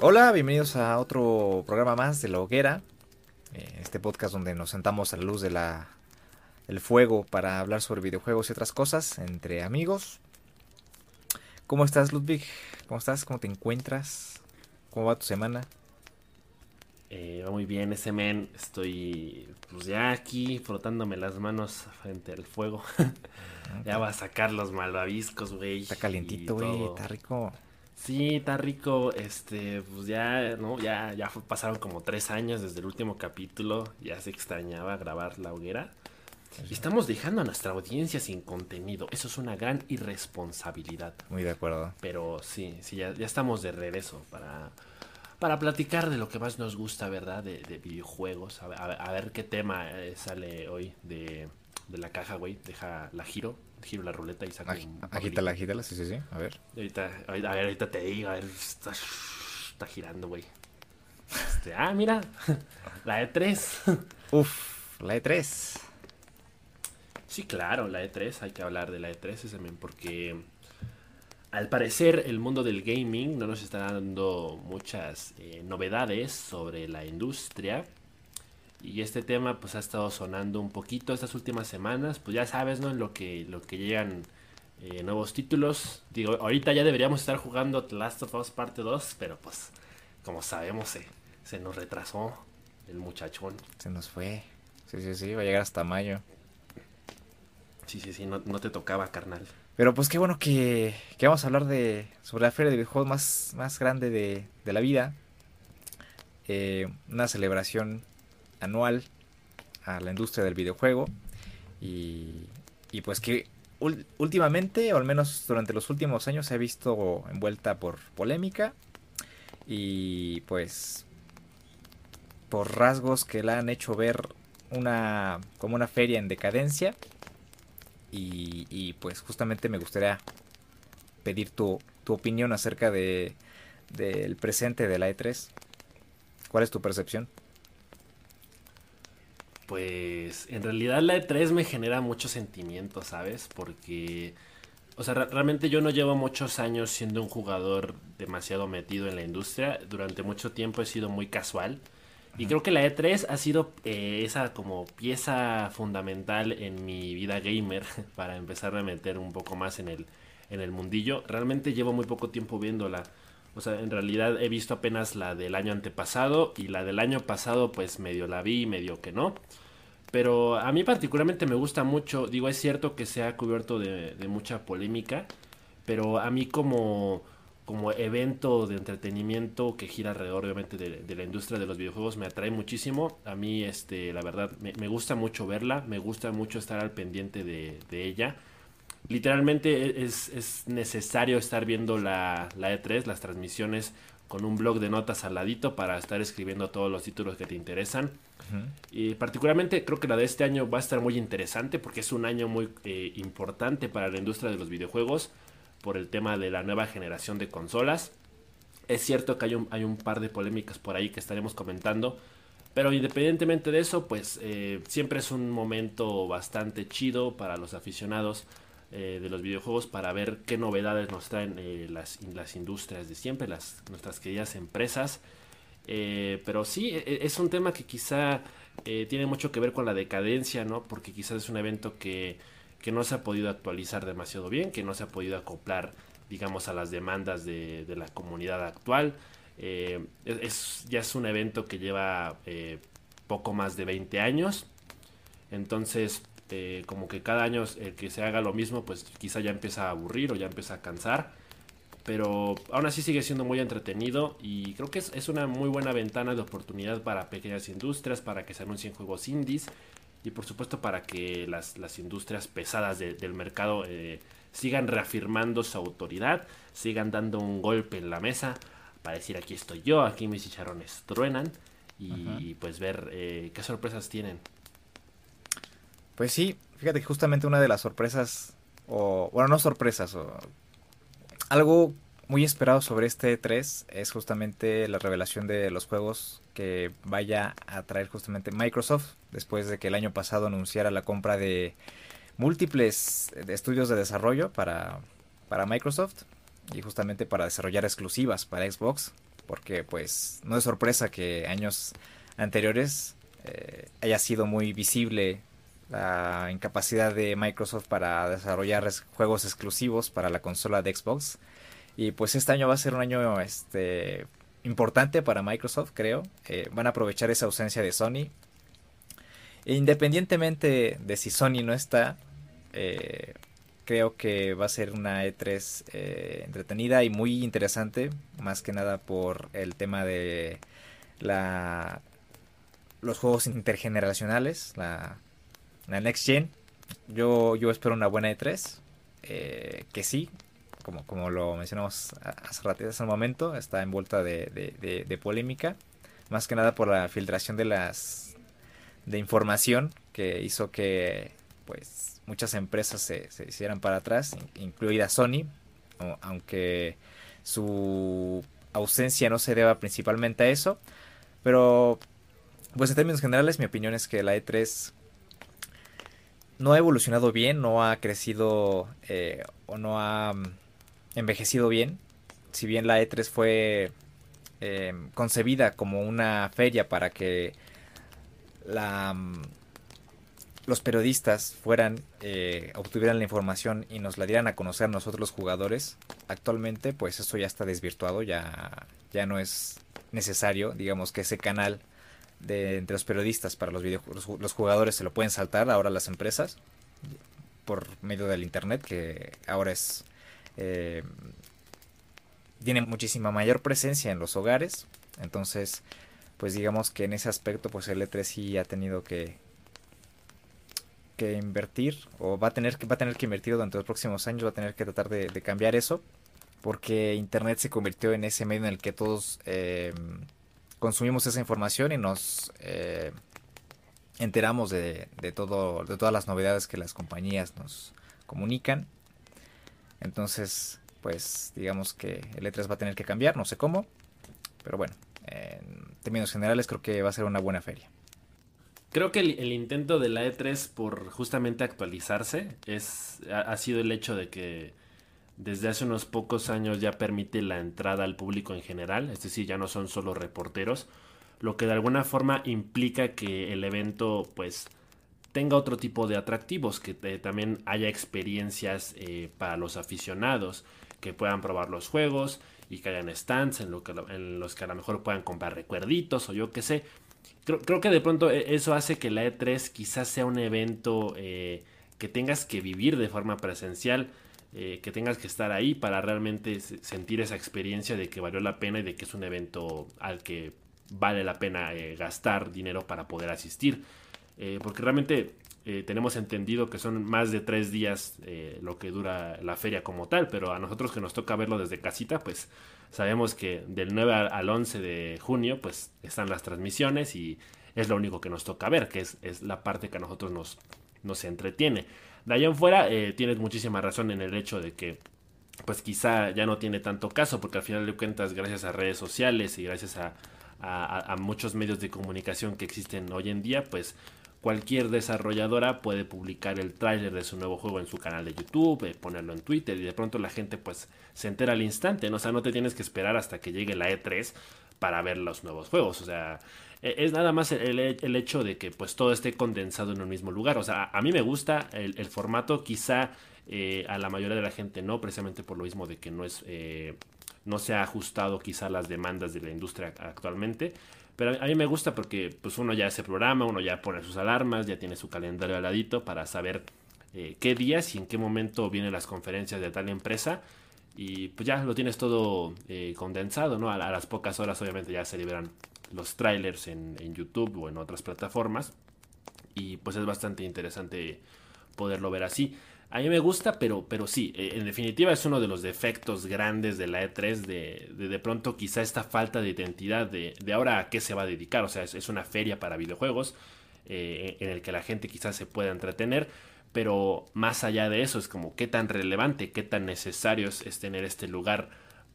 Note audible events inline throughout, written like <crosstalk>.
Hola, bienvenidos a otro programa más de La Hoguera. eh, Este podcast donde nos sentamos a la luz de la el fuego para hablar sobre videojuegos y otras cosas entre amigos. ¿Cómo estás, Ludwig? ¿Cómo estás? ¿Cómo te encuentras? ¿Cómo va tu semana? Eh, va muy bien ese men. Estoy pues ya aquí frotándome las manos frente al fuego. <laughs> ya va a sacar los malvaviscos, güey. Está calientito, güey. Está rico. Sí, está rico. Este, pues ya, ¿no? Ya, ya fue- pasaron como tres años desde el último capítulo. Ya se extrañaba grabar la hoguera. Y estamos dejando a nuestra audiencia sin contenido. Eso es una gran irresponsabilidad. Muy de acuerdo. Pero sí, sí, ya, ya estamos de regreso para, para platicar de lo que más nos gusta, ¿verdad? De, de videojuegos. A, ver- a a ver qué tema eh, sale hoy de, de la caja, güey. Deja la giro, giro la ruleta y saco Agi- un Agítala, agítala, sí, sí, sí. A ver. Ahorita, a ver, ahorita te digo, a ver, está, está girando, güey. Este, ah, mira, <laughs> la de 3. Uf, la E E3. Sí, claro, la E3, hay que hablar de la E3 ese también porque al parecer el mundo del gaming no nos está dando muchas eh, novedades sobre la industria y este tema pues ha estado sonando un poquito estas últimas semanas, pues ya sabes, ¿no? En lo que, lo que llegan eh, nuevos títulos. Digo, ahorita ya deberíamos estar jugando The Last of Us parte 2, pero pues como sabemos se, se nos retrasó el muchachón. Se nos fue. Sí, sí, sí. Va a llegar hasta mayo. Sí, sí, sí, no, no te tocaba, carnal. Pero pues qué bueno que, que vamos a hablar de sobre la feria de videojuegos más, más grande de, de la vida. Eh, una celebración anual a la industria del videojuego. Y, y pues que últimamente, o al menos durante los últimos años, se ha visto envuelta por polémica. Y pues por rasgos que la han hecho ver una como una feria en decadencia. Y, y, pues justamente me gustaría pedir tu, tu opinión acerca de del presente de la E3. ¿Cuál es tu percepción? Pues en realidad la E3 me genera mucho sentimiento, ¿sabes? Porque, o sea, re- realmente yo no llevo muchos años siendo un jugador demasiado metido en la industria. Durante mucho tiempo he sido muy casual. Y creo que la E3 ha sido eh, esa como pieza fundamental en mi vida gamer <laughs> para empezar a meter un poco más en el, en el mundillo. Realmente llevo muy poco tiempo viéndola. O sea, en realidad he visto apenas la del año antepasado y la del año pasado pues medio la vi, medio que no. Pero a mí particularmente me gusta mucho, digo, es cierto que se ha cubierto de, mucha polémica, pero a mí como, como evento de entretenimiento que gira alrededor obviamente de, la industria de los videojuegos me atrae muchísimo. A mí, este, la verdad, me, gusta mucho verla, me gusta mucho estar al pendiente de ella. Literalmente es, es necesario estar viendo la, la E3, las transmisiones con un blog de notas al ladito para estar escribiendo todos los títulos que te interesan. Y particularmente creo que la de este año va a estar muy interesante porque es un año muy eh, importante para la industria de los videojuegos por el tema de la nueva generación de consolas. Es cierto que hay un, hay un par de polémicas por ahí que estaremos comentando, pero independientemente de eso, pues eh, siempre es un momento bastante chido para los aficionados eh, de los videojuegos para ver qué novedades nos traen eh, las, las industrias de siempre, las, nuestras queridas empresas. Eh, pero sí, e- es un tema que quizá tiene mucho que ver con la decadencia, ¿no? Porque quizás es un evento que, que no se ha podido actualizar demasiado bien, que no se ha podido acoplar, digamos, a las demandas de, de la comunidad actual. Es, ya es un evento que lleva poco más de 20 años. Entonces, eh, como que cada año el que se haga lo mismo, pues quizá ya empieza a aburrir o ya empieza a cansar pero aún así sigue siendo muy entretenido y creo que es, es una muy buena ventana de oportunidad para pequeñas industrias, para que se anuncien juegos indies y por supuesto para que las, las industrias pesadas de- del mercado eh, sigan reafirmando su autoridad, sigan dando un golpe en la mesa para decir aquí estoy yo, aquí mis chicharrones truenan y pues ver eh, qué sorpresas tienen. Pues sí, fíjate que justamente una de las sorpresas, o bueno, no sorpresas, o algo muy esperado sobre este 3 es justamente la revelación de los juegos que vaya a traer justamente Microsoft después de que el año pasado anunciara la compra de múltiples estudios de desarrollo para, para Microsoft y justamente para desarrollar exclusivas para Xbox porque pues no es sorpresa que años anteriores eh, haya sido muy visible la incapacidad de Microsoft para desarrollar juegos exclusivos para la consola de Xbox. Y pues este año va a ser un año este, importante para Microsoft, creo. Eh, van a aprovechar esa ausencia de Sony. E independientemente de si Sony no está, eh, creo que va a ser una E3 eh, entretenida y muy interesante, más que nada por el tema de la los juegos intergeneracionales, la, la Next Gen. Yo, yo espero una buena E3, eh, que sí, como, como lo mencionamos hace, rato, hace un momento, está envuelta de, de, polémica, más que nada por la filtración de las de información que hizo que pues muchas empresas se, se hicieran para atrás, incluida Sony, aunque su ausencia no se deba principalmente a eso, pero pues en términos generales mi opinión es que la E3 no ha evolucionado bien, no ha crecido eh, o no ha mm, envejecido bien. Si bien la E3 fue eh, concebida como una feria para que la, mm, los periodistas fueran, eh, obtuvieran la información y nos la dieran a conocer nosotros los jugadores, actualmente pues eso ya está desvirtuado, ya, ya no es necesario, digamos que ese canal de entre los periodistas para los, los, jugadores se lo pueden saltar ahora las empresas por medio del internet que ahora es eh, tiene muchísima mayor presencia en los hogares. Entonces pues digamos que en ese aspecto pues el E3 sí ha tenido que que invertir o va a tener que va a tener que invertir durante los próximos años va a tener que tratar de, cambiar eso porque internet se convirtió en ese medio en el que todos eh, consumimos esa información y nos eh, enteramos de, todo, de todas las novedades que las compañías nos comunican. Entonces, pues digamos que el E3 va a tener que cambiar, no sé cómo, pero bueno, en términos generales creo que va a ser una buena feria. Creo que el, intento de la E3 por justamente actualizarse es ha sido el hecho de que desde hace unos pocos años ya permite la entrada al público en general, es decir, ya no son solo reporteros, lo que de alguna forma implica que el evento pues tenga otro tipo de atractivos, que eh, también haya experiencias eh, para los aficionados, que puedan probar los juegos y que hayan stands en, los que a lo mejor puedan comprar recuerditos o yo qué sé. Creo, que de pronto eh, eso hace que la E3 quizás sea un evento que tengas que vivir de forma presencial eh, que tengas que estar ahí para realmente sentir esa experiencia de que valió la pena y de que es un evento al que vale la pena eh, gastar dinero para poder asistir. Eh, porque realmente tenemos entendido que son más de tres días lo que dura la feria como tal, pero a nosotros que nos toca verlo desde casita, pues sabemos que del 9 al 11 de junio pues están las transmisiones y es lo único que nos toca ver, que es, es la parte que a nosotros nos, nos entretiene. De allá en fuera, eh, tienes muchísima razón en el hecho de que, pues quizá ya no tiene tanto caso, porque al final de cuentas, gracias a redes sociales y gracias a, muchos medios de comunicación que existen hoy en día, pues cualquier desarrolladora puede publicar el tráiler de su nuevo juego en su canal de YouTube, eh, ponerlo en Twitter y de pronto la gente pues se entera al instante, ¿no? O sea, no te tienes que esperar hasta que llegue la E3 para ver los nuevos juegos, o sea, es nada más el, el, hecho de que pues todo esté condensado en un mismo lugar. O sea, a, mí me gusta el, formato, quizá eh, a la mayoría de la gente no, precisamente por lo mismo de que no es eh, no se ha ajustado quizá a las demandas de la industria actualmente. Pero a mí me gusta porque pues uno ya se programa, uno ya pone sus alarmas, ya tiene su calendario al ladito para saber eh, qué días y en qué momento vienen las conferencias de tal empresa. Y pues ya lo tienes todo condensado, ¿no? A, las pocas horas obviamente ya se liberan los trailers en, YouTube o en otras plataformas. Y pues es bastante interesante poderlo ver así. A mí me gusta, pero, pero sí, eh, en definitiva es uno de los defectos grandes de la E3, de de, pronto quizá esta falta de identidad de, de, ahora a qué se va a dedicar. O sea, es, una feria para videojuegos eh, en el que la gente quizás se pueda entretener, pero más allá de eso es como qué tan relevante, qué tan necesario es tener este lugar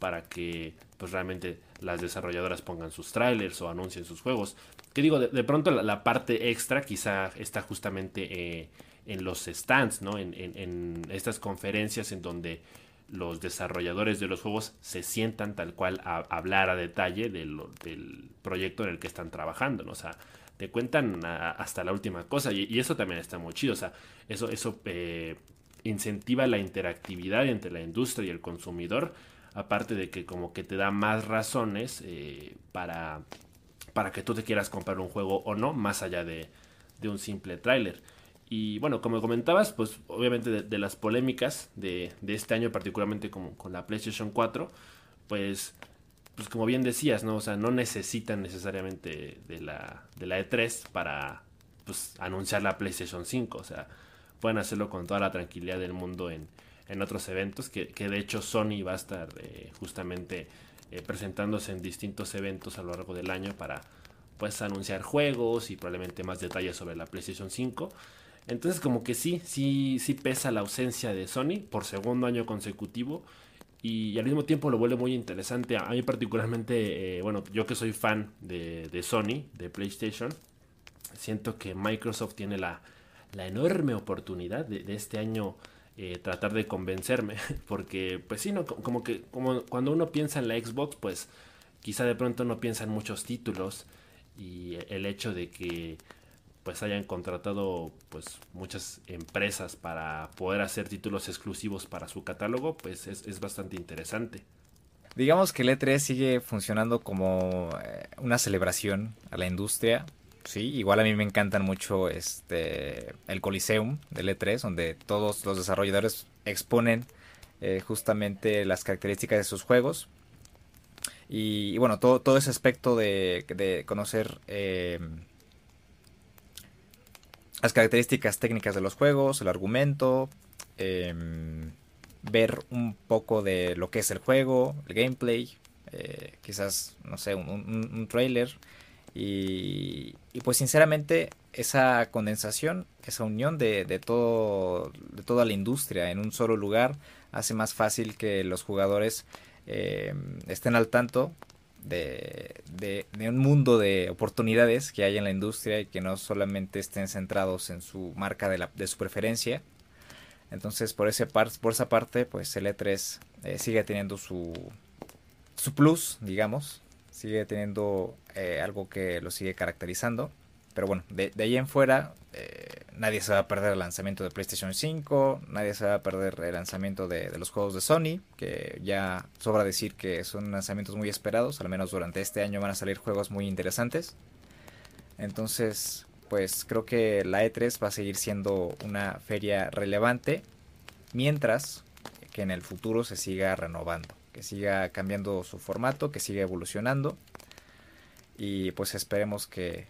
para que pues realmente las desarrolladoras pongan sus trailers o anuncien sus juegos. Que digo, de, pronto la, parte extra quizá está justamente eh, en los stands, ¿no? En, estas conferencias en donde los desarrolladores de los juegos se sientan tal cual a, hablar a detalle del proyecto en el que están trabajando, ¿no? O sea, te cuentan hasta la última cosa y, eso también está muy chido, o sea, eso, eso eh, incentiva la interactividad entre la industria y el consumidor, aparte de que como que te da más razones eh, para, para que tú te quieras comprar un juego o no, más allá de, de un simple tráiler. Y bueno, como comentabas, pues obviamente de, las polémicas de, de, este año, particularmente con, con la PlayStation 4, pues, pues como bien decías, ¿no? O sea, no necesitan necesariamente de la, de la E3 para pues, anunciar la PlayStation 5. O sea, pueden hacerlo con toda la tranquilidad del mundo en, en otros eventos, que, que, de hecho Sony va a estar eh, justamente eh, presentándose en distintos eventos a lo largo del año para pues anunciar juegos y probablemente más detalles sobre la PlayStation 5. Entonces como que sí, sí, sí pesa la ausencia de Sony por segundo año consecutivo y, al mismo tiempo lo vuelve muy interesante. A mí particularmente, eh, bueno, yo que soy fan de, Sony, de PlayStation, siento que Microsoft tiene la, enorme oportunidad de, este año eh, tratar de convencerme, <laughs> porque pues sí, no, como que como cuando uno piensa en la Xbox, pues quizá de pronto no piensa en muchos títulos y el hecho de que pues hayan contratado pues muchas empresas para poder hacer títulos exclusivos para su catálogo, pues es, bastante interesante. Digamos que el E3 sigue funcionando como eh, una celebración a la industria. Sí, igual a mí me encantan mucho este el Coliseum del E3, donde todos los desarrolladores exponen eh, justamente las características de sus juegos. Y, bueno, todo, todo ese aspecto de, de conocer eh, las características técnicas de los juegos, el argumento, em, ver un poco de lo que es el juego, el gameplay, eh, quizás, no sé, un, trailer. Y, pues sinceramente esa condensación, esa unión de, todo, de toda la industria en un solo lugar hace más fácil que los jugadores em, estén al tanto de, un mundo de oportunidades que hay en la industria y que no solamente estén centrados en su marca de, la, de su preferencia. Entonces, por, ese par, por esa parte, pues el E3 eh, sigue teniendo su, su plus, digamos. Sigue teniendo eh, algo que lo sigue caracterizando. Pero bueno, de, ahí en fuera, eh, nadie se va a perder el lanzamiento de PlayStation 5, nadie se va a perder el lanzamiento de, los juegos de Sony, que ya sobra decir que son lanzamientos muy esperados, al menos durante este año van a salir juegos muy interesantes. Entonces, pues creo que la E3 va a seguir siendo una feria relevante, mientras que en el futuro se siga renovando, que siga cambiando su formato, que siga evolucionando. Y pues esperemos que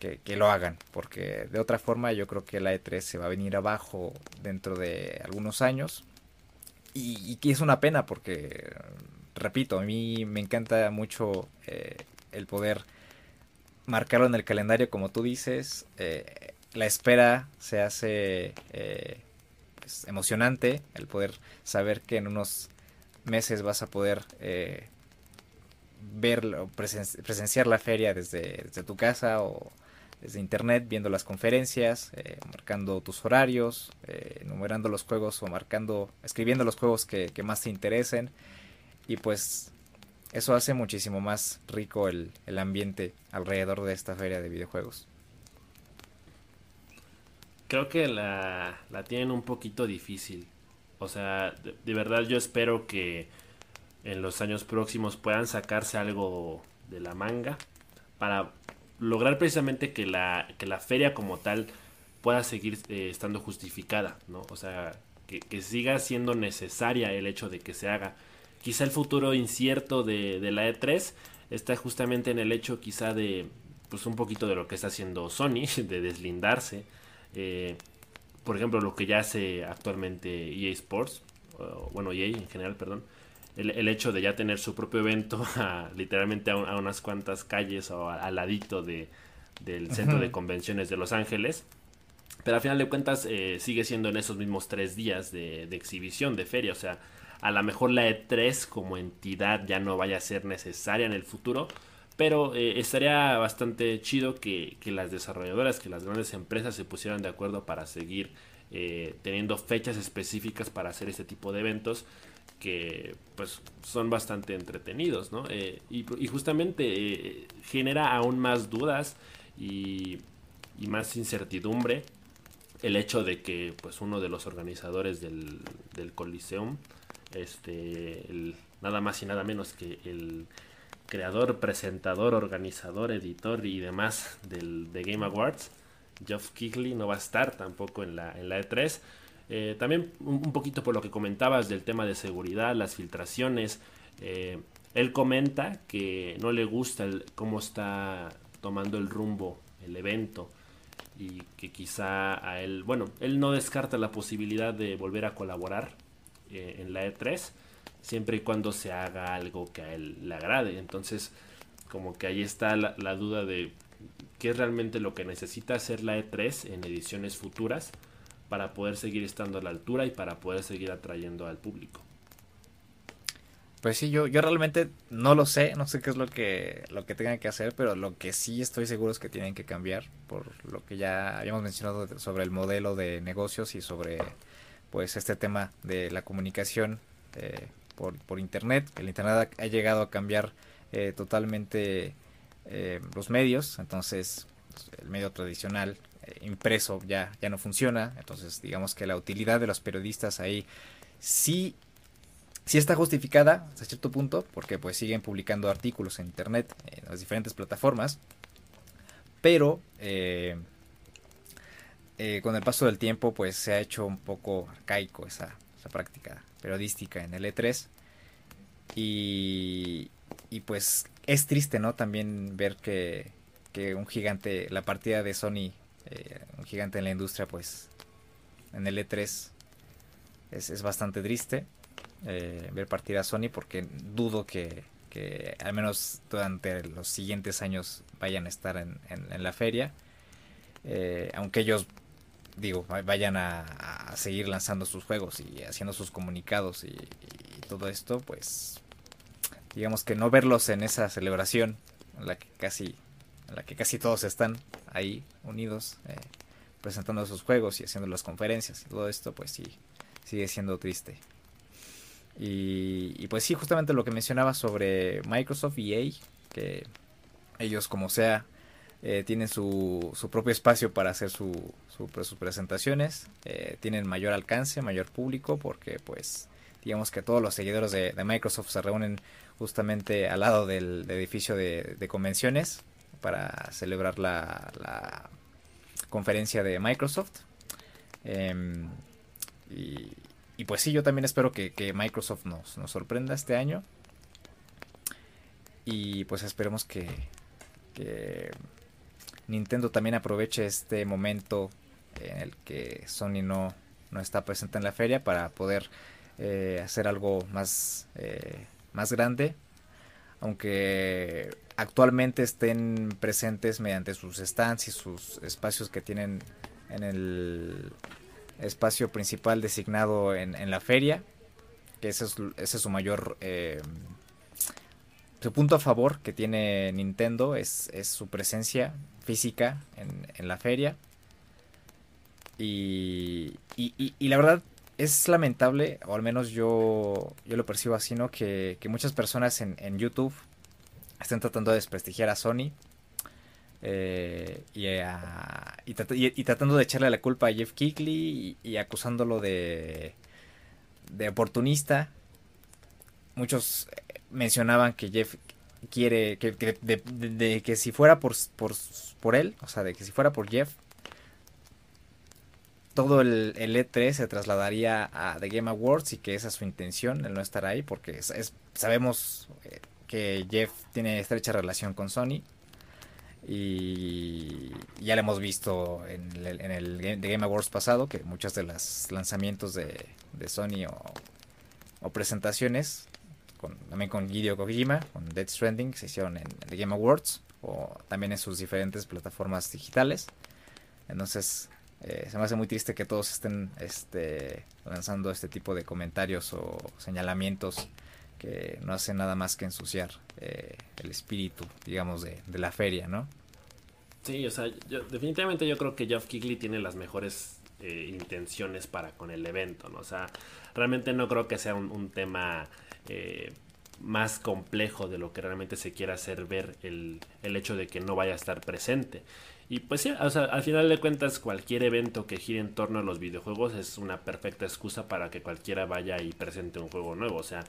que, lo hagan, porque de otra forma yo creo que la E3 se va a venir abajo dentro de algunos años y, que es una pena porque, repito, a mí me encanta mucho eh, el poder marcarlo en el calendario como tú dices, eh, la espera se hace eh, pues, emocionante, el poder saber que en unos meses vas a poder o presenciar la feria desde, tu casa o desde internet viendo las conferencias, eh, marcando tus horarios, eh, enumerando los juegos o marcando, escribiendo los juegos que, más te interesen. Y pues eso hace muchísimo más rico el, ambiente alrededor de esta feria de videojuegos. Creo que la, la tienen un poquito difícil. O sea, de verdad yo espero que en los años próximos puedan sacarse algo de la manga para lograr precisamente que la, que la feria como tal pueda seguir eh, estando justificada, ¿no? O sea, que, siga siendo necesaria el hecho de que se haga. Quizá el futuro incierto de, de, la E3 está justamente en el hecho quizá de, pues un poquito de lo que está haciendo Sony, <laughs> de deslindarse. Eh, por ejemplo, lo que ya hace actualmente EA Sports, bueno, EA en general, perdón, el, hecho de ya tener su propio evento <laughs> literalmente a, unas cuantas calles o al ladito de, del centro de convenciones de Los Ángeles. Pero al final de cuentas eh, sigue siendo en esos mismos tres días de, exhibición, de feria. O sea, a lo mejor la E3 como entidad ya no vaya a ser necesaria en el futuro. Pero eh, estaría bastante chido que, que, las desarrolladoras, que las grandes empresas se pusieran de acuerdo para seguir eh, teniendo fechas específicas para hacer este tipo de eventos que pues son bastante entretenidos, ¿no? Eh, y, justamente genera aún más dudas y, más incertidumbre el hecho de que pues uno de los organizadores del, del Coliseum, este, nada más y nada menos que el creador, presentador, organizador, editor y demás del de Game Awards, Geoff Keighley no va a estar tampoco en la, en la E3. Eh, también un, poquito por lo que comentabas del tema de seguridad, las filtraciones. Eh, él comenta que no le gusta cómo está tomando el rumbo el evento y que quizá a él, bueno, él no descarta la posibilidad de volver a colaborar eh, en la E3 siempre y cuando se haga algo que a él le agrade. Entonces, como que ahí está la, duda de qué es realmente lo que necesita hacer la E3 en ediciones futuras para poder seguir estando a la altura y para poder seguir atrayendo al público. Pues sí, yo, yo realmente no lo sé, no sé qué es lo que, lo que tengan que hacer, pero lo que sí estoy seguro es que tienen que cambiar, por lo que ya habíamos mencionado sobre el modelo de negocios y sobre pues este tema de la comunicación eh, por, internet. El internet ha, llegado a cambiar eh, totalmente eh, los medios, entonces el medio tradicional impreso ya, ya no funciona. Entonces, digamos que la utilidad de los periodistas ahí sí, sí está justificada hasta cierto punto, porque pues siguen publicando artículos en internet, en las diferentes plataformas. Pero eh, eh, con el paso del tiempo, pues se ha hecho un poco arcaico esa, esa práctica periodística en el E3. Y, y pues es triste, ¿no? También ver que, que un gigante, la partida de Sony eh, un gigante en la industria, pues en el E3 es, bastante triste eh, ver partir a Sony porque dudo que, al menos durante los siguientes años vayan a estar en, la feria. Eh, aunque ellos, digo, vayan a, seguir lanzando sus juegos y haciendo sus comunicados y, todo esto, pues digamos que no verlos en esa celebración en la que casi en la que casi todos están ahí unidos eh, presentando sus juegos y haciendo las conferencias y todo esto pues sí sigue siendo triste. Y, pues sí justamente lo que mencionaba sobre Microsoft y EA que ellos como sea eh, tienen su, su, propio espacio para hacer su, sus presentaciones eh, tienen mayor alcance mayor público porque pues digamos que todos los seguidores de, Microsoft se reúnen justamente al lado del, edificio de, convenciones para celebrar la, conferencia de Microsoft. Em, y, pues sí, yo también espero que, Microsoft nos, sorprenda este año. Y pues esperemos que, Nintendo también aproveche este momento en el que Sony no, no está presente en la feria para poder eh, hacer algo más, eh, más grande. Aunque actualmente estén presentes mediante sus stands y sus espacios que tienen en el espacio principal designado en, la feria, que ese es, su mayor... Eh, su punto a favor que tiene Nintendo es, su presencia física en, la feria. Y, y, la verdad es lamentable, o al menos yo, yo lo percibo así, ¿no? Que, muchas personas en, en YouTube están tratando de desprestigiar a Sony. Eh, y, tratando de echarle la culpa a Jeff Keighley y, acusándolo de, de oportunista. Muchos eh, mencionaban que Jeff quiere que, de, que si fuera por, por, por, él, o sea, de que si fuera por Jeff, todo el, E3 se trasladaría a The Game Awards y que esa es su intención, el no estar ahí, porque sabemos eh, que Jeff tiene estrecha relación con Sony. Y ya lo hemos visto en el, en el Game Awards pasado, que muchos de los lanzamientos de, Sony o, presentaciones, con, también con Hideo Kojima, con Dead Stranding, se hicieron en el Game Awards o también en sus diferentes plataformas digitales. Entonces, eh, se me hace muy triste que todos estén este, lanzando este tipo de comentarios o señalamientos que no hace nada más que ensuciar eh, el espíritu, digamos, de, la feria, ¿no? Sí, o sea, definitivamente yo creo que Jeff Kigley tiene las mejores eh, intenciones para con el evento, ¿no? O sea, realmente no creo que sea un, tema eh, más complejo de lo que realmente se quiera hacer ver el, el, hecho de que no vaya a estar presente. Y pues sí, o sea, al final de cuentas cualquier evento que gire en torno a los videojuegos es una perfecta excusa para que cualquiera vaya y presente un juego nuevo. O sea,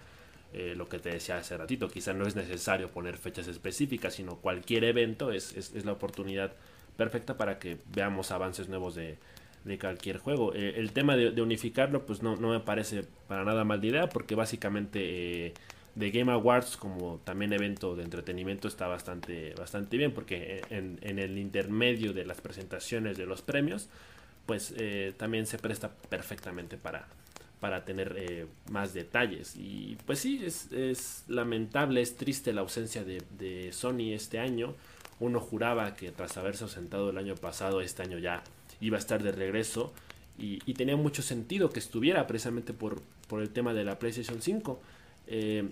eh, lo que te decía hace ratito, quizá no es necesario poner fechas específicas, sino cualquier evento es, es, la oportunidad perfecta para que veamos avances nuevos de, de cualquier juego. Eh, el tema de, unificarlo, pues no, no, me parece para nada mal de idea, porque básicamente eh, de Game Awards como también evento de entretenimiento está bastante, bastante bien, porque en, en el intermedio de las presentaciones de los premios, pues también se presta perfectamente para, para tener eh, más detalles. Y pues sí, es, lamentable, es triste la ausencia de, Sony este año. Uno juraba que tras haberse ausentado el año pasado, este año ya iba a estar de regreso. Y, tenía mucho sentido que estuviera precisamente por, por el tema de la PlayStation 5. Eh,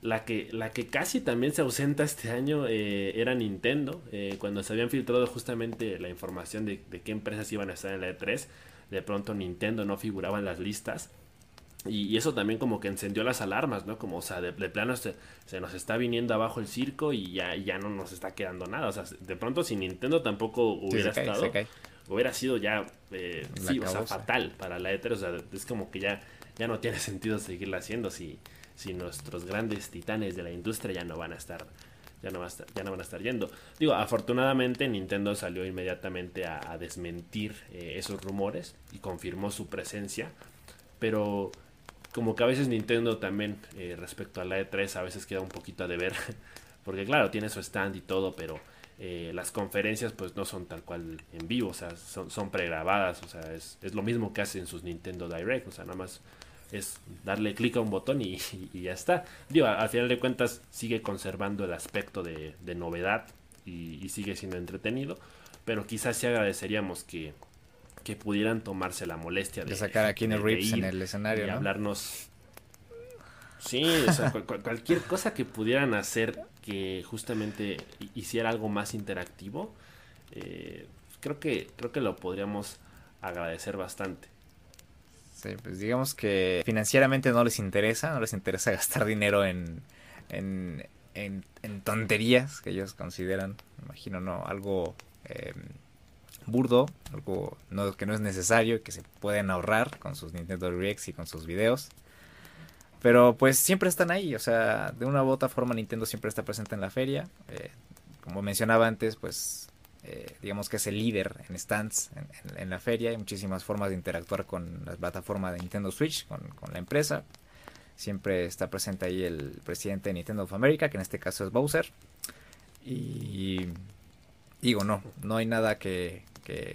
la que, la que casi también se ausenta este año eh, era Nintendo. cuando se habían filtrado justamente la información de, de, qué empresas iban a estar en la E3, de pronto Nintendo no figuraba en las listas. Y, eso también como que encendió las alarmas, ¿no? Como, o sea, de, plano se, nos está viniendo abajo el circo y ya, ya no nos está quedando nada. O sea, de pronto si Nintendo tampoco hubiera estado, hubiera sido ya, eh, sí, o sea, fatal para la Ether. O sea, es como que ya, ya no tiene sentido seguirla haciendo si, si nuestros grandes titanes de la industria ya no van a estar ya no, va a estar, ya no van a estar yendo. Digo, afortunadamente Nintendo salió inmediatamente a, desmentir eh, esos rumores y confirmó su presencia, pero como que a veces Nintendo también eh, respecto a la E3 a veces queda un poquito a deber, <laughs> porque claro, tiene su stand y todo, pero eh, las conferencias pues no son tal cual en vivo, o sea, son, son pregrabadas, o sea, es, lo mismo que hacen sus Nintendo Direct, o sea, nada más es darle clic a un botón y, <laughs> ya está. Digo, al, final de cuentas sigue conservando el aspecto de, novedad y, y, sigue siendo entretenido, pero quizás sí agradeceríamos que, que pudieran tomarse la molestia de, sacar a Keanu Reeves en el escenario y hablarnos. Sí, o sea, <laughs> cualquier cosa que pudieran hacer que justamente hiciera algo más interactivo, eh, creo que creo que lo podríamos agradecer bastante. Sí, pues digamos que financieramente no les interesa, no les interesa <laughs> gastar dinero en, en, tonterías que ellos consideran, imagino, no, algo eh, burdo, algo que no es necesario, que se pueden ahorrar con sus Nintendo Directs y con sus videos. Pero pues siempre están ahí, o sea, de una u otra forma Nintendo siempre está presente en la feria. Eh, como mencionaba antes, pues eh, digamos que es el líder en stands en, la feria. Hay muchísimas formas de interactuar con la plataforma de Nintendo Switch, con, la empresa. Siempre está presente ahí el presidente de Nintendo of America, que en este caso es Bowser. Y digo, no, no hay nada que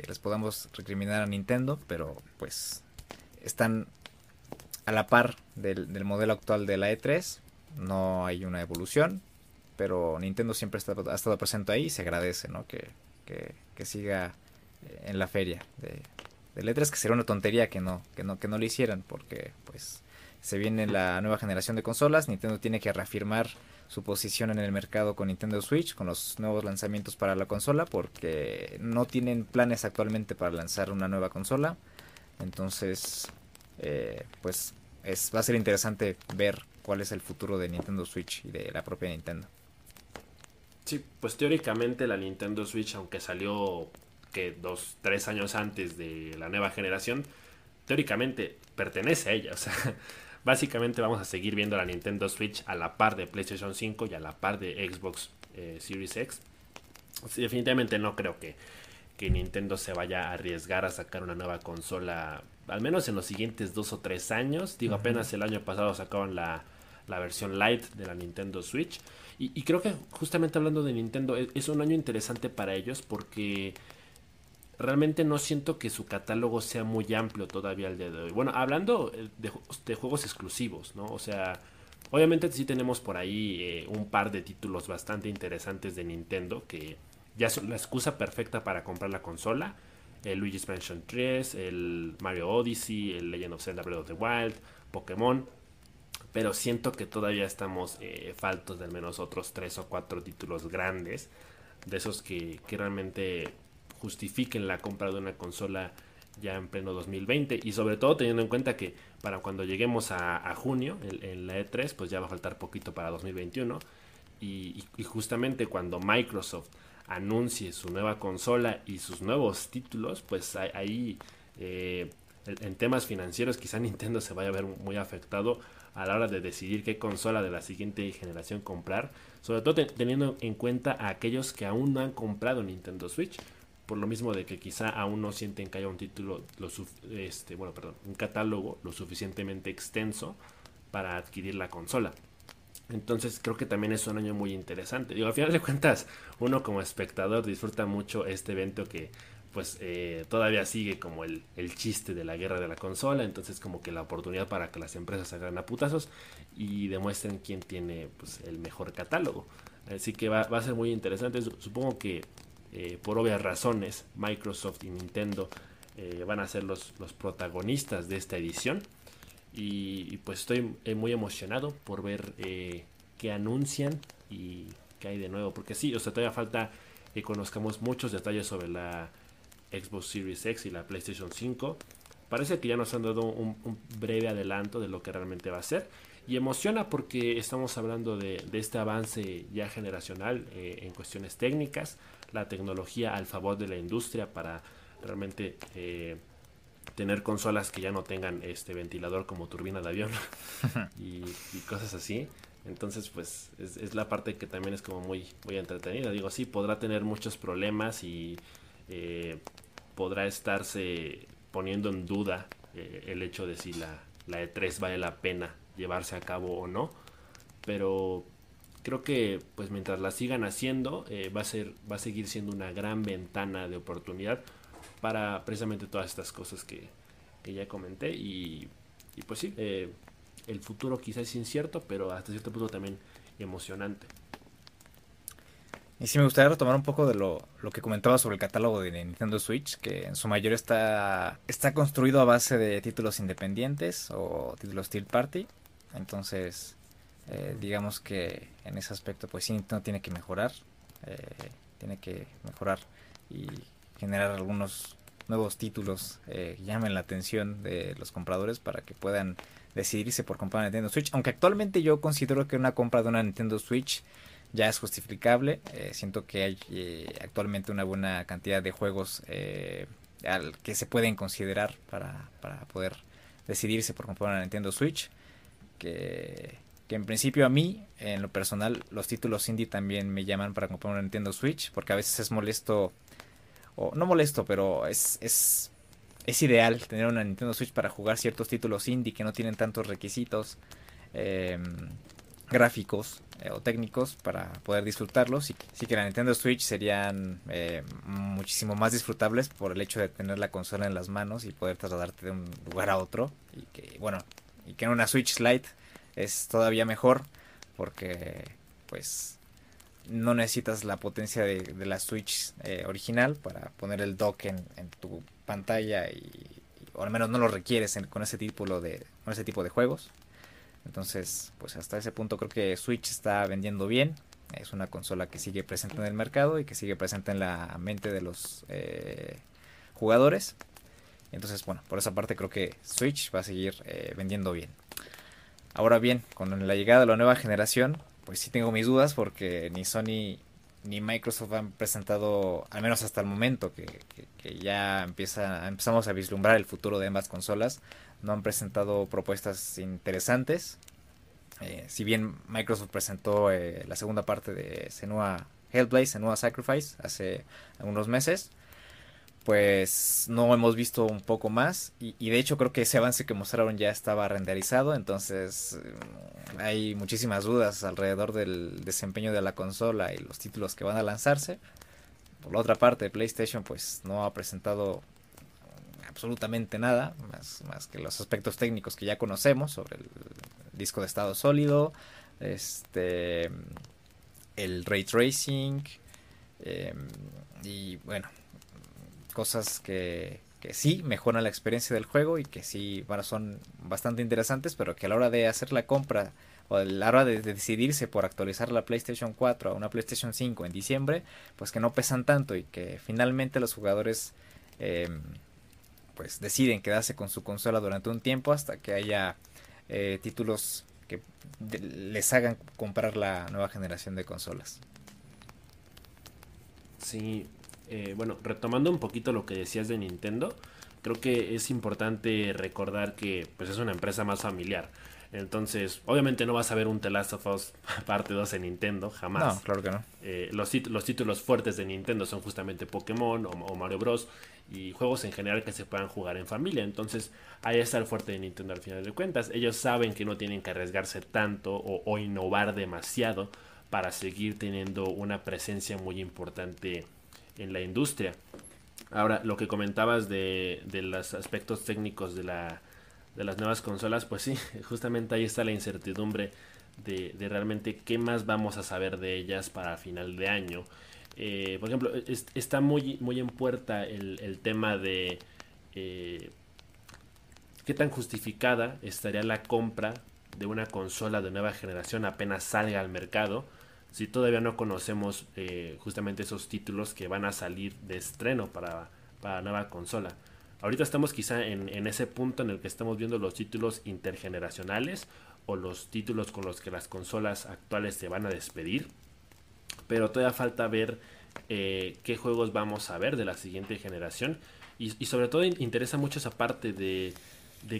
les podamos recriminar a Nintendo, pero pues están a la par del, modelo actual de la E3. No hay una evolución, pero Nintendo siempre ha estado presente ahí y se agradece ¿no? que, que, siga eh, en la feria de, de E3, que sería una tontería que no, que no, que no lo hicieran, porque pues se viene la nueva generación de consolas, Nintendo tiene que reafirmar su posición en el mercado con Nintendo Switch, con los nuevos lanzamientos para la consola, porque no tienen planes actualmente para lanzar una nueva consola. Entonces, eh, pues es, va a ser interesante ver cuál es el futuro de Nintendo Switch y de la propia Nintendo. Sí, pues teóricamente la Nintendo Switch, aunque salió que dos, tres años antes de la nueva generación, teóricamente pertenece a ella. O sea, <laughs> Básicamente vamos a seguir viendo la Nintendo Switch a la par de PlayStation 5 y a la par de Xbox eh, Series X. definitivamente no creo que Nintendo se vaya a arriesgar a sacar una nueva consola, al menos en los siguientes dos o tres años. Digo, apenas el año pasado sacaron la, la versión Lite de la Nintendo Switch. Y, y, creo que justamente hablando de Nintendo, es, es, un año interesante para ellos porque realmente no siento que su catálogo sea muy amplio todavía al día de hoy. Bueno, hablando eh, de, juegos exclusivos, ¿no? O sea, obviamente sí tenemos por ahí eh, un par de títulos bastante interesantes de Nintendo que ya son la excusa perfecta para comprar la consola. El Luigi's Mansion 3, el Mario Odyssey, el Legend of Zelda Breath of the Wild, Pokémon. Pero siento que todavía estamos eh, faltos de al menos otros tres o cuatro títulos grandes. De esos que, que realmente justifiquen la compra de una consola ya en pleno 2020 y sobre todo teniendo en cuenta que para cuando lleguemos a, junio en, la E3 pues ya va a faltar poquito para 2021 y, justamente cuando Microsoft anuncie su nueva consola y sus nuevos títulos pues ahí eh, en temas financieros quizá <laughs> Nintendo se vaya a ver muy afectado a la hora de decidir qué consola de la siguiente generación comprar, sobre todo teniendo en cuenta a aquellos que aún no han comprado Nintendo Switch, por lo mismo de que quizá aún no sienten que haya un título, lo este, un catálogo lo suficientemente extenso para adquirir la consola. Entonces creo que también es un año muy interesante. Digo, al final de cuentas, uno como espectador disfruta mucho este evento que pues eh, todavía sigue como el, el, chiste de la guerra de la consola, entonces como que la oportunidad para que las empresas hagan a putazos y demuestren quién tiene pues, el mejor catálogo. Así que va, va a ser muy interesante, supongo que eh, por obvias razones Microsoft y Nintendo eh, van a ser los, los, protagonistas de esta edición y, pues estoy muy emocionado por ver qué anuncian y qué hay de nuevo, porque sí, o sea, todavía falta que conozcamos muchos detalles sobre la Xbox Series X y la PlayStation 5. Parece que ya nos han dado un, breve adelanto de lo que realmente va a ser. Y emociona porque estamos hablando de, este avance ya generacional eh, en cuestiones técnicas, la tecnología al favor de la industria para realmente eh, tener consolas que ya no tengan este ventilador como turbina de avión <laughs> y, cosas así. Entonces, pues es, la parte que también es como muy, muy entretenida. Digo, sí, podrá tener muchos problemas y eh, podrá estarse poniendo en duda eh, el hecho de si la, la, E3 vale la pena llevarse a cabo o no. Pero creo que pues mientras la sigan haciendo eh, va, a ser, va a seguir siendo una gran ventana de oportunidad para precisamente todas estas cosas que, ya comenté. Y, y pues sí, eh, el futuro quizás es incierto, pero hasta cierto punto también emocionante. Y sí me gustaría retomar un poco de lo, lo, que comentaba sobre el catálogo de Nintendo Switch, que en su mayoría está, está construido a base de títulos independientes o títulos third party. Entonces, eh, digamos que en ese aspecto, pues sí, Nintendo tiene que mejorar. Eh, tiene que mejorar y generar algunos nuevos títulos eh, llamen la atención de los compradores para que puedan decidirse por comprar una Nintendo Switch. Aunque actualmente yo considero que una compra de una Nintendo Switch ya es justificable. Eh, siento que hay eh, actualmente una buena cantidad de juegos eh, al que se pueden considerar para, para, poder decidirse por comprar una Nintendo Switch. Que, que, en principio a mí, en lo personal, los títulos indie también me llaman para comprar una Nintendo Switch. Porque a veces es molesto, o no molesto, pero es, es, es ideal tener una Nintendo Switch para jugar ciertos títulos indie que no tienen tantos requisitos. Em, gráficos eh, o técnicos para poder disfrutarlos. Y sí que la Nintendo Switch serían eh, muchísimo más disfrutables por el hecho de tener la consola en las manos y poder trasladarte de un lugar a otro. Y que, bueno, y que en una Switch Lite es todavía mejor porque, pues, no necesitas la potencia de, la Switch eh, original para poner el dock en, tu pantalla y, o al menos no lo requieres con ese tipo de juegos entonces, pues hasta ese punto creo que Switch está vendiendo bien. Es una consola que sigue presente en el mercado y que sigue presente en la mente de los eh, jugadores. Entonces, bueno, por esa parte creo que Switch va a seguir eh, vendiendo bien. Ahora bien, con la llegada de la nueva generación, pues sí tengo mis dudas porque ni Sony ni Microsoft han presentado, al menos hasta el momento, que, ya empieza, empezamos a vislumbrar el futuro de ambas consolas, no han presentado propuestas interesantes. Eh, si bien Microsoft presentó eh, la segunda parte de Senua Hellblade, Senua Sacrifice, hace algunos meses, pues no hemos visto un poco más. Y, de hecho creo que ese avance que mostraron ya estaba renderizado, entonces mm, hay muchísimas dudas alrededor del desempeño de la consola y los títulos que van a lanzarse. Por la otra parte, PlayStation pues no ha presentado absolutamente nada, más, más que los aspectos técnicos que ya conocemos sobre el disco de estado sólido, este, el ray tracing em, y bueno, cosas que, sí mejoran la experiencia del juego y que sí son bastante interesantes, pero que a la hora de hacer la compra o a la hora de, decidirse por actualizar la PlayStation 4 a una PlayStation 5 en diciembre, pues que no pesan tanto y que finalmente los jugadores eh, pues deciden quedarse con su consola durante un tiempo hasta que haya eh, títulos que les hagan comprar la nueva generación de consolas. Sí, eh, bueno, retomando un poquito lo que decías de Nintendo, creo que es importante recordar que pues es una empresa más familiar. Entonces, obviamente no vas a ver un The Last of Us <laughs> parte 2 en Nintendo, jamás. No, claro que no. Eh, los, los, títulos fuertes de Nintendo son justamente Pokémon o, Mario Bros. y juegos en general que se puedan jugar en familia. Entonces, ahí está el fuerte de Nintendo al final de cuentas. Ellos saben que no tienen que arriesgarse tanto o, o innovar demasiado para seguir teniendo una presencia muy importante en la industria. Ahora, lo que comentabas de, de los aspectos técnicos de la de las nuevas consolas, pues sí, <laughs> justamente ahí está la incertidumbre de, realmente qué más vamos a saber de ellas para final de año. Eh, por ejemplo, está muy, muy en puerta el, tema de eh, qué tan justificada estaría la compra de una consola de nueva generación apenas salga al mercado si todavía no conocemos eh, justamente esos títulos que van a salir de estreno para, para nueva consola. Ahorita estamos quizá en, ese punto en el que estamos viendo los títulos intergeneracionales o los títulos con los que las consolas actuales se van a despedir. Pero todavía falta ver eh, qué juegos vamos a ver de la siguiente generación. Y, sobre todo interesa mucho esa parte de,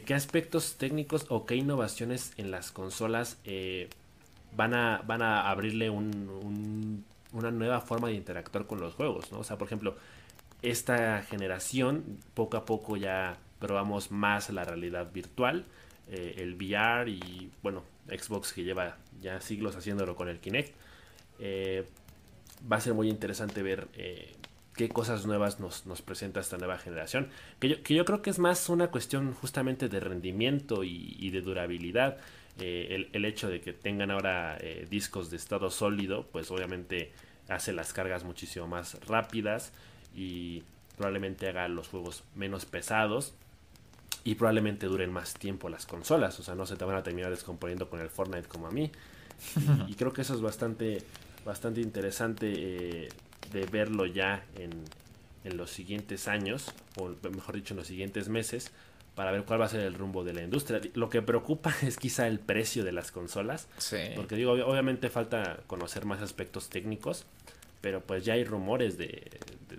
qué aspectos técnicos o qué innovaciones en las consolas eh, van, a, van a abrirle una nueva forma de interactuar con los juegos. ¿no? O sea, por ejemplo, esta generación poco a poco ya probamos más la realidad virtual, eh, el VR y bueno, Xbox que lleva ya siglos haciéndolo con el Kinect. Eh, va a ser muy interesante ver eh, qué cosas nuevas nos, presenta esta nueva generación. Que yo, que yo, creo que es más una cuestión justamente de rendimiento y, de durabilidad. El, el, hecho de que tengan ahora discos de estado sólido, pues obviamente hace las cargas muchísimo más rápidas y probablemente haga los juegos menos pesados y probablemente duren más tiempo las consolas, o sea, no se te van a terminar descomponiendo con el Fortnite como a mí. <laughs> Y, creo que eso es bastante, bastante interesante eh, de verlo ya en, en los siguientes años, o mejor dicho, en los siguientes meses, para ver cuál va a ser el rumbo de la industria. Lo que preocupa <laughs> es quizá el precio de las consolas, porque digo, obviamente falta conocer más aspectos técnicos, pero pues ya hay rumores de,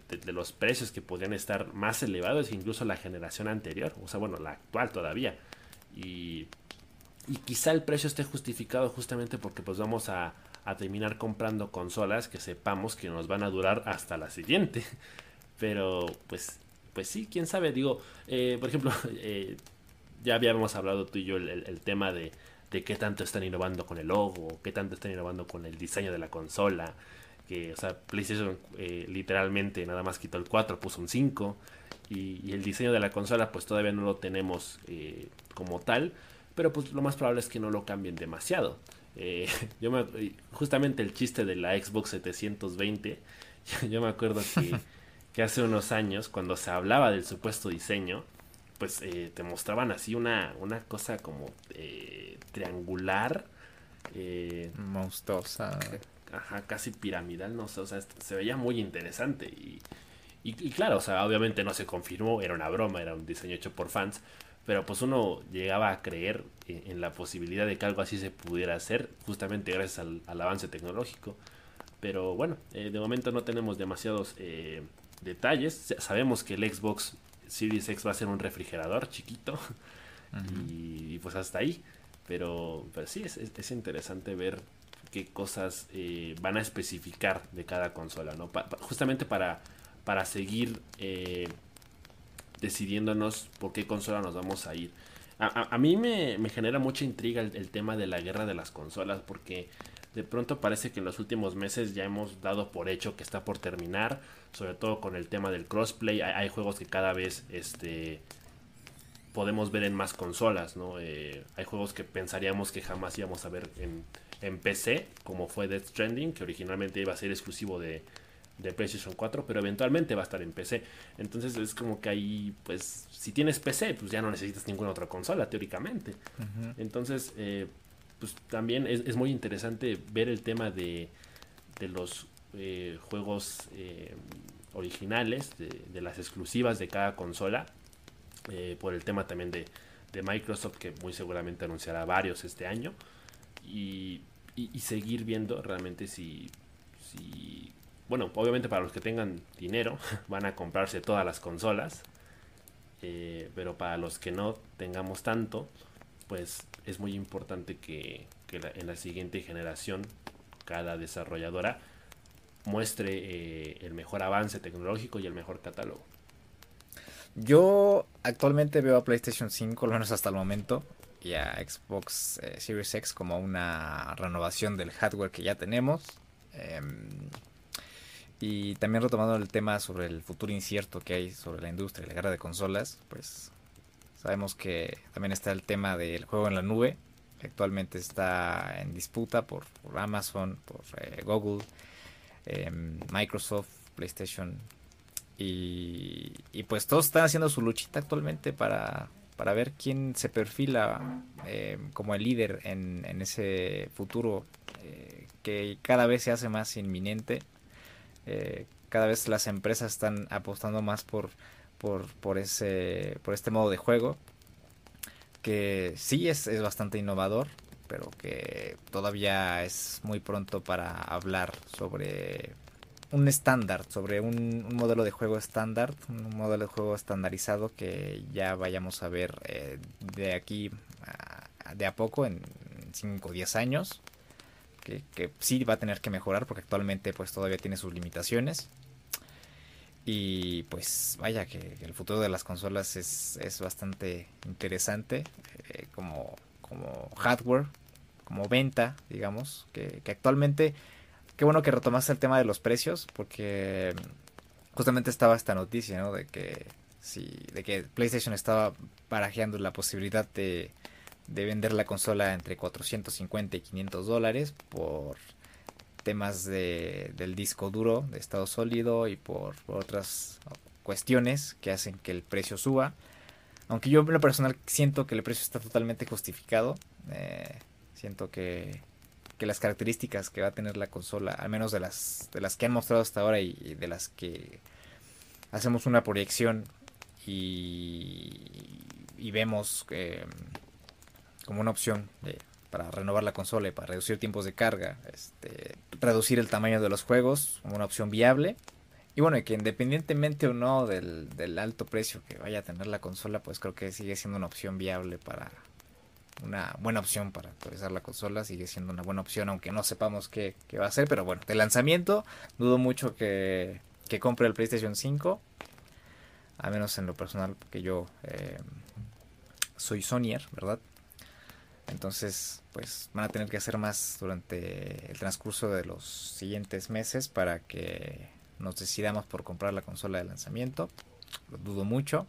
de, los precios que podrían estar más elevados que incluso la generación anterior, o sea, bueno, la actual todavía. Y, y quizá el precio esté justificado justamente porque pues vamos a, a, terminar comprando consolas que sepamos que nos van a durar hasta la siguiente. <laughs> Pero pues, pues sí, quién sabe, digo, eh, por ejemplo, <laughs> eh, ya habíamos hablado tú y yo el, el tema de, de qué tanto están innovando con el logo, qué tanto están innovando con el diseño de la consola que, o sea, PlayStation eh, literalmente nada más quitó el 4, puso un 5, y, el diseño de la consola pues todavía no lo tenemos eh, como tal, pero pues lo más probable es que no lo cambien demasiado. Eh, <laughs> yo me, justamente el chiste de la Xbox 720, <laughs> yo me acuerdo que, que hace unos años, cuando se hablaba del supuesto diseño, pues te mostraban así una, una cosa como triangular. Monstruosa ajá, casi piramidal, no sé, o sea, se veía muy interesante y, y, claro, o sea, obviamente no se confirmó, era una broma, era un diseño hecho por fans, pero pues uno llegaba a creer en, la posibilidad de que algo así se pudiera hacer, justamente gracias al, avance tecnológico. Pero bueno, eh, de momento no tenemos demasiados eh, detalles. Sabemos que el Xbox Series X va a ser un refrigerador chiquito. y, pues hasta ahí. Pero, pero sí, es, es interesante ver qué cosas eh, van a especificar de cada consola, ¿no? justamente para, para seguir eh, decidiéndonos por qué consola nos vamos a ir. A, mí me, genera mucha intriga el, tema de la guerra de las consolas porque de pronto parece que en los últimos meses ya hemos dado por hecho que está por terminar, sobre todo con el tema del crossplay. Hay, juegos que cada vez este, podemos ver en más consolas, ¿no? Eh, hay juegos que pensaríamos que jamás íbamos a ver en, en PC, como fue Death Stranding, que originalmente iba a ser exclusivo de, de PlayStation 4, pero eventualmente va a estar en PC. Entonces es como que ahí, pues, si tienes PC, pues ya no necesitas ninguna otra consola, teóricamente. Entonces, eh, pues también es, muy interesante ver el tema de, de los eh, juegos eh, originales, de, las exclusivas de cada consola. eh, por el tema también de, de, Microsoft, que muy seguramente anunciará varios este año, y, y, seguir viendo realmente si, si, bueno, obviamente para los que tengan dinero, <laughs> van a comprarse todas las consolas, pero para los que no tengamos tanto, pues es muy importante que, que en la siguiente generación cada desarrolladora muestre eh, el mejor avance tecnológico y el mejor catálogo. Yo actualmente veo a PlayStation 5, al menos hasta el momento, y a Xbox eh, Series X como una renovación del hardware que ya tenemos. Em, y también retomando el tema sobre el futuro incierto que hay sobre la industria y la guerra de consolas, pues sabemos que también está el tema del juego en la nube, actualmente está en disputa por, Amazon, por eh, Google Em, Microsoft, PlayStation. Y, pues todos están haciendo su luchita actualmente para, para ver quién se perfila em, como el líder en, ese futuro eh, que cada vez se hace más inminente. Eh, cada vez las empresas están apostando más por, por, por, ese, por este modo de juego. Que sí es, es bastante innovador, pero que todavía es muy pronto para hablar sobre un estándar, sobre un, modelo de juego estándar, un modelo de juego estandarizado que ya vayamos a ver eh, de aquí de a poco en 5 o 10 años. Que, que, sí va a tener que mejorar porque actualmente pues todavía tiene sus limitaciones. Y pues vaya que el futuro de las consolas es, es bastante interesante eh, como, como hardware, como venta, digamos, que, actualmente, qué bueno que retomaste el tema de los precios, porque justamente estaba esta noticia, ¿no? De que, sí, de que PlayStation estaba barajeando la posibilidad de, de vender la consola entre 450 y 500 dólares por temas de, del disco duro de estado sólido y por, otras cuestiones que hacen que el precio suba. Aunque yo en lo personal siento que el precio está totalmente justificado. Eh, Siento que, las características que va a tener la consola, al menos de las, de las que han mostrado hasta ahora y, de las que hacemos una proyección y, y vemos eh, como una opción para renovar la consola y para reducir tiempos de carga, este, reducir el tamaño de los juegos una opción viable. Y bueno, que independientemente o no del, del alto precio que vaya a tener la consola, pues creo que sigue siendo una opción viable para, una buena opción para actualizar la consola, sigue siendo una buena opción, aunque no sepamos qué, va a ser, pero bueno, de lanzamiento dudo mucho que, que compre el PlayStation 5, a menos en lo personal, porque yo eh, soy Sonyer, ¿verdad? Entonces, pues van a tener que hacer más durante el transcurso de los siguientes meses para que nos decidamos por comprar la consola de lanzamiento. Lo dudo mucho,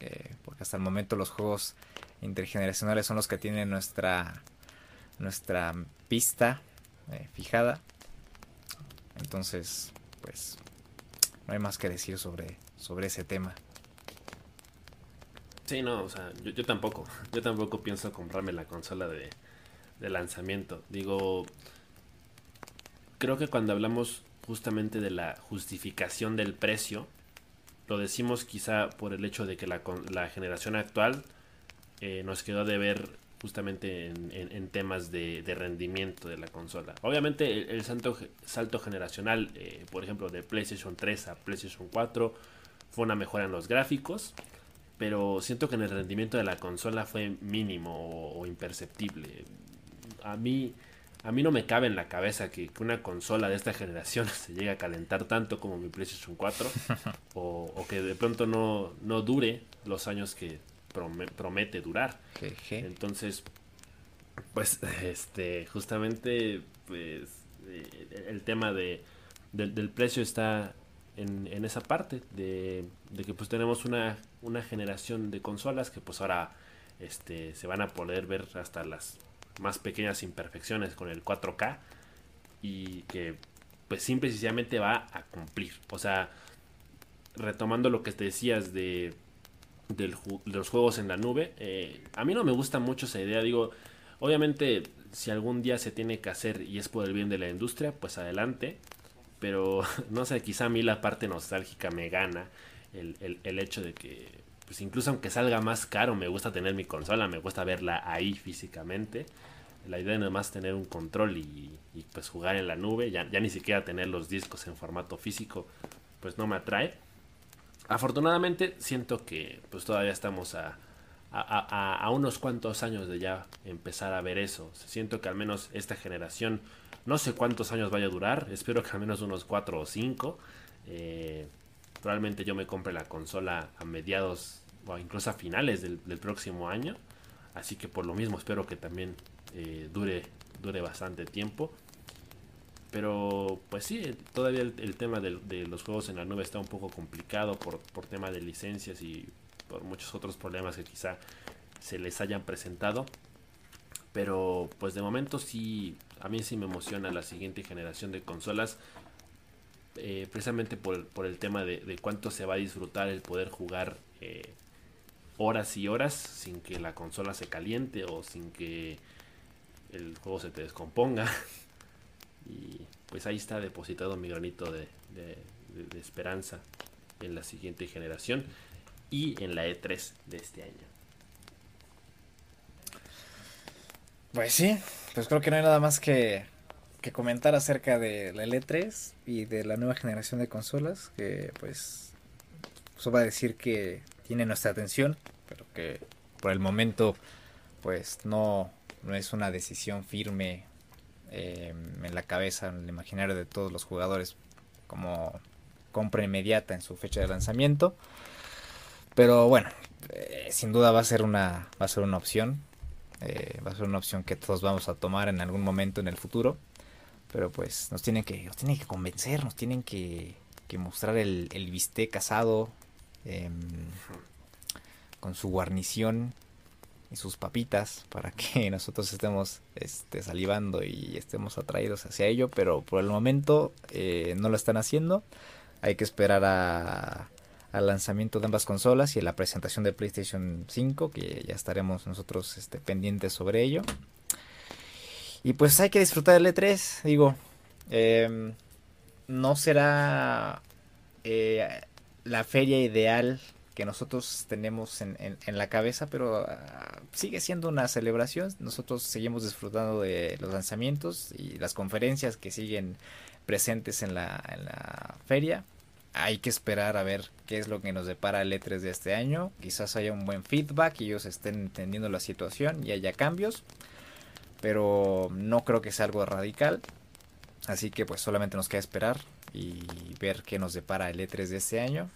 eh, porque hasta el momento los juegos intergeneracionales son los que tienen nuestra nuestra pista eh, fijada entonces pues no hay más que decir sobre sobre ese tema sí no o sea yo, tampoco yo tampoco pienso comprarme la consola de, lanzamiento digo creo que cuando hablamos justamente de la justificación del precio lo decimos quizá por el hecho de que la, generación actual eh, nos quedó de ver justamente en, temas de, rendimiento de la consola. Obviamente el, salto, salto, generacional, eh, por ejemplo, de PlayStation 3 a PlayStation 4 fue una mejora en los gráficos, pero siento que en el rendimiento de la consola fue mínimo o, imperceptible. A mí, a mí no me cabe en la cabeza que, una consola de esta generación <laughs> se llegue a calentar tanto como mi PlayStation 4 <laughs> o, o que de pronto no, no dure los años que promete durar. Entonces, pues, <laughs> este, justamente, pues, eh, el tema de, del, precio está en, esa parte, de, que pues tenemos una, una generación de consolas que pues ahora este, se van a poder ver hasta las más pequeñas imperfecciones con el 4K y que pues simple y sencillamente va a cumplir. O sea, retomando lo que te decías de de los juegos en la nube. Eh, a mí no me gusta mucho esa idea. Digo, obviamente, si algún día se tiene que hacer y es por el bien de la industria, pues adelante. Pero <laughs> no sé, quizá a mí la parte nostálgica me gana el, hecho de que pues incluso aunque salga más caro, me gusta tener mi consola, me gusta verla ahí físicamente. La idea no es más tener un control y, pues jugar en la nube, ya, ya, ni siquiera tener los discos en formato físico, pues no me atrae. Afortunadamente siento que pues todavía estamos a, a, unos cuantos años de ya empezar a ver eso. Siento que al menos esta generación, no sé cuántos años vaya a durar, <laughs> espero que al menos unos 4 o 5. Eh, probablemente yo me compre la consola a mediados o incluso a finales del, próximo año. Así que por lo mismo espero que también eh, dure, dure bastante tiempo. Pero pues sí, todavía el, tema de, los juegos en la nube está un poco complicado por, por tema de licencias y por muchos otros problemas que quizá se les hayan presentado. Pero pues de momento sí, a mí sí me emociona la siguiente generación de consolas. Eh, precisamente por, por, el tema de, cuánto se va a disfrutar el poder jugar eh, horas y horas sin que la consola se caliente o sin que el juego se te descomponga. <laughs> y pues ahí está depositado mi granito de, de esperanza en la siguiente generación y en la E3 de este año. Pues sí, pues creo que no hay nada más que, comentar acerca de la E3 y de la nueva generación de consolas, que pues eso va a decir que tiene nuestra atención, pero que por el momento pues no, no es una decisión firme eh, en la cabeza, en el imaginario de todos los jugadores como compra inmediata en su fecha de lanzamiento. Pero bueno, eh, sin duda va a ser una, va a ser una opción. Eh, va a ser una opción que todos vamos a tomar en algún momento en el futuro. Pero pues nos tienen que, nos tienen que convencer, nos tienen que, que mostrar el, el bistec asado em, con su guarnición y sus papitas para que <laughs> nosotros estemos este, salivando y estemos atraídos hacia ello. Pero por el momento eh, no lo están haciendo. Hay que esperar a, al lanzamiento de ambas consolas y a la presentación de PlayStation 5, que ya estaremos nosotros este, pendientes sobre ello. Y pues hay que disfrutar del E3, digo, em, no será eh, la feria ideal que nosotros tenemos en, la cabeza, pero ah, sigue siendo una celebración. Nosotros seguimos disfrutando de los lanzamientos y las conferencias que siguen presentes en la, en la feria hay que esperar a ver qué es lo que nos depara el E3 de este año. Quizás haya un buen feedback y ellos estén entendiendo la situación y haya cambios. Pero no creo que sea algo radical. Así que pues solamente nos queda esperar y ver qué nos depara el E3 de este año.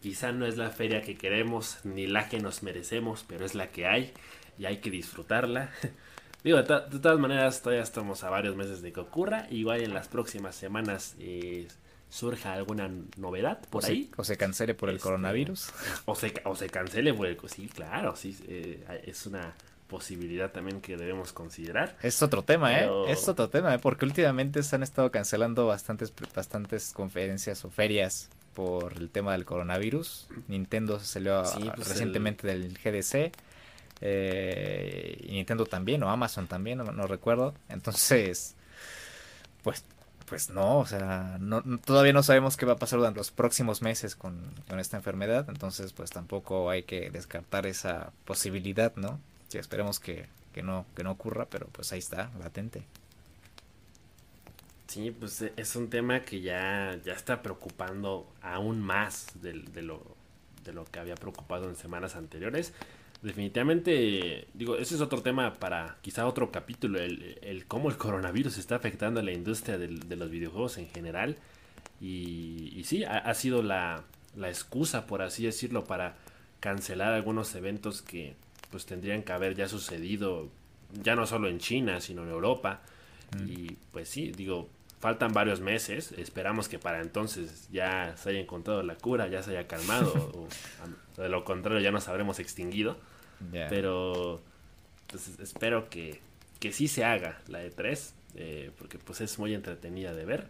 Quizá no es la feria que queremos ni la que nos merecemos, pero es la que hay y hay que disfrutarla. <laughs> Digo, de, todas maneras, todavía estamos a varios meses de que ocurra. Igual en las próximas semanas eh, surja alguna novedad por ahí. o se cancele por el este, coronavirus. O se, o se cancele por el... Sí, claro, sí, eh, es una posibilidad también que debemos considerar. Es otro tema, ¿eh? Es otro tema, ¿eh? Porque últimamente se han estado cancelando bastantes, bastantes conferencias o ferias por el tema del coronavirus. Nintendo se salió pues recientemente del GDC. Eh, y Nintendo también, o Amazon también, no recuerdo. Entonces, pues pues no, o sea, no, todavía no sabemos qué va a pasar durante los próximos meses con, esta enfermedad, entonces pues tampoco hay que descartar esa posibilidad, ¿no? Que esperemos que, no, que no ocurra, pero pues ahí está, latente. Sí, pues e, es un tema que ya, ya está preocupando aún más de, de, lo, de lo que había preocupado en semanas anteriores definitivamente, digo, ese es otro tema para quizá otro capítulo, el, el cómo el coronavirus está afectando a la industria de, los videojuegos en general. Y, y sí, ha, sido la, la, excusa, por así decirlo, para cancelar algunos eventos que pues tendrían que haber ya sucedido, ya no solo en China, sino en Europa. Mm. Y pues sí, digo, faltan varios meses, esperamos que para entonces ya se haya encontrado la cura, ya se haya calmado, <laughs> o, de lo contrario ya nos habremos extinguido. Pero pues, espero que, que sí se haga la E3, eh, porque pues es muy entretenida de ver.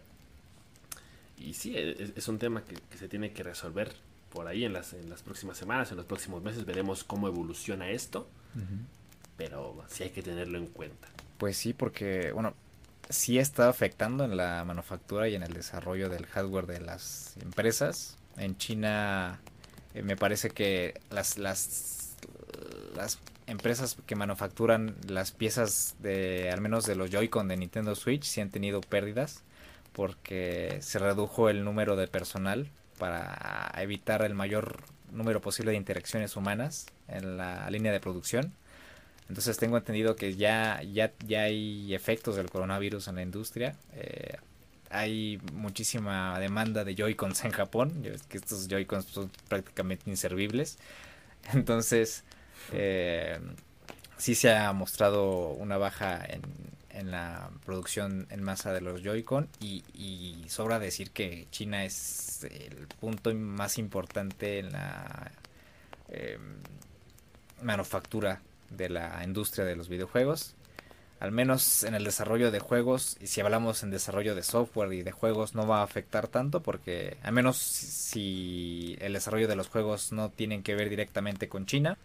Y sí, e, es, un tema que, se tiene que resolver por ahí en las, en las próximas semanas, en los próximos meses, veremos cómo evoluciona esto. Pero sí hay que tenerlo en cuenta. Pues sí, porque, bueno, sí está afectando en la manufactura y en el desarrollo del hardware de las empresas. En China Eh, me parece que las, las, las empresas que manufacturan las piezas de al menos de los Joy-Con de Nintendo Switch sí han tenido pérdidas porque se redujo el número de personal para evitar el mayor número posible de interacciones humanas en la línea de producción. Entonces tengo entendido que ya, ya, ya hay efectos del coronavirus en la industria. Eh, hay muchísima demanda de Joy-Cons en Japón. que estos Joy-Cons son prácticamente inservibles. <laughs> Entonces, eh, sí se ha mostrado una baja en, en la producción en masa de los Joy-Con y, sobra decir que China es el punto más importante en la eh, manufactura de la industria de los videojuegos. Al menos en el desarrollo de juegos, y si hablamos en desarrollo de software y de juegos, no va a afectar tanto porque, al menos si el desarrollo de los juegos no tienen que ver directamente con China,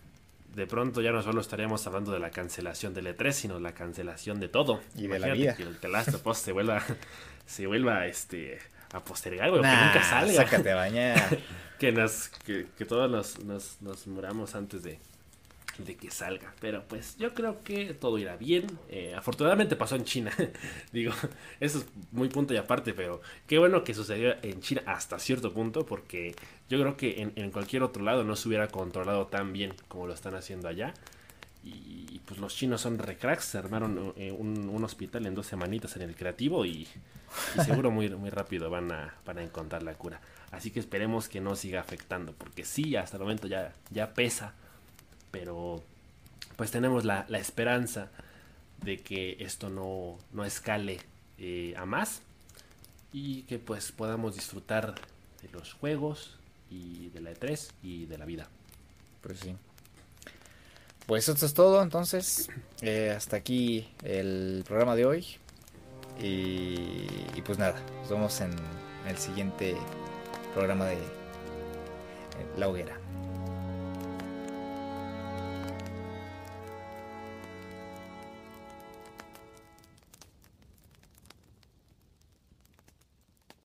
de pronto ya no solo estaríamos hablando de la cancelación del E3, sino la cancelación de todo. Y de la vida. Que el Last of Us se vuelva, <laughs> se vuelva este, a postergar, güey, que nunca salga. Sácate a bañar. <laughs> que, nos, que, que todos nos, nos, nos muramos antes de, de que salga. Pero pues yo creo que todo irá bien. Eh, afortunadamente pasó en China. <laughs> Digo, eso es muy punto y aparte, pero qué bueno que sucedió en China hasta cierto punto, porque yo creo que en, cualquier otro lado no se hubiera controlado tan bien como lo están haciendo allá. Y, pues los chinos son recracks, se armaron eh, un, hospital en dos semanitas en el creativo y, seguro muy, muy rápido van a, van encontrar la cura. Así que esperemos que no siga afectando, porque sí, hasta el momento ya, ya pesa pero pues tenemos la, esperanza de que esto no, escale eh, a más y que pues podamos disfrutar de los juegos y de la E3 y de la vida. Pues sí. Pues esto es todo entonces. Eh, hasta aquí el programa de hoy. Y, y, pues nada, nos vemos en el siguiente programa de La Hoguera.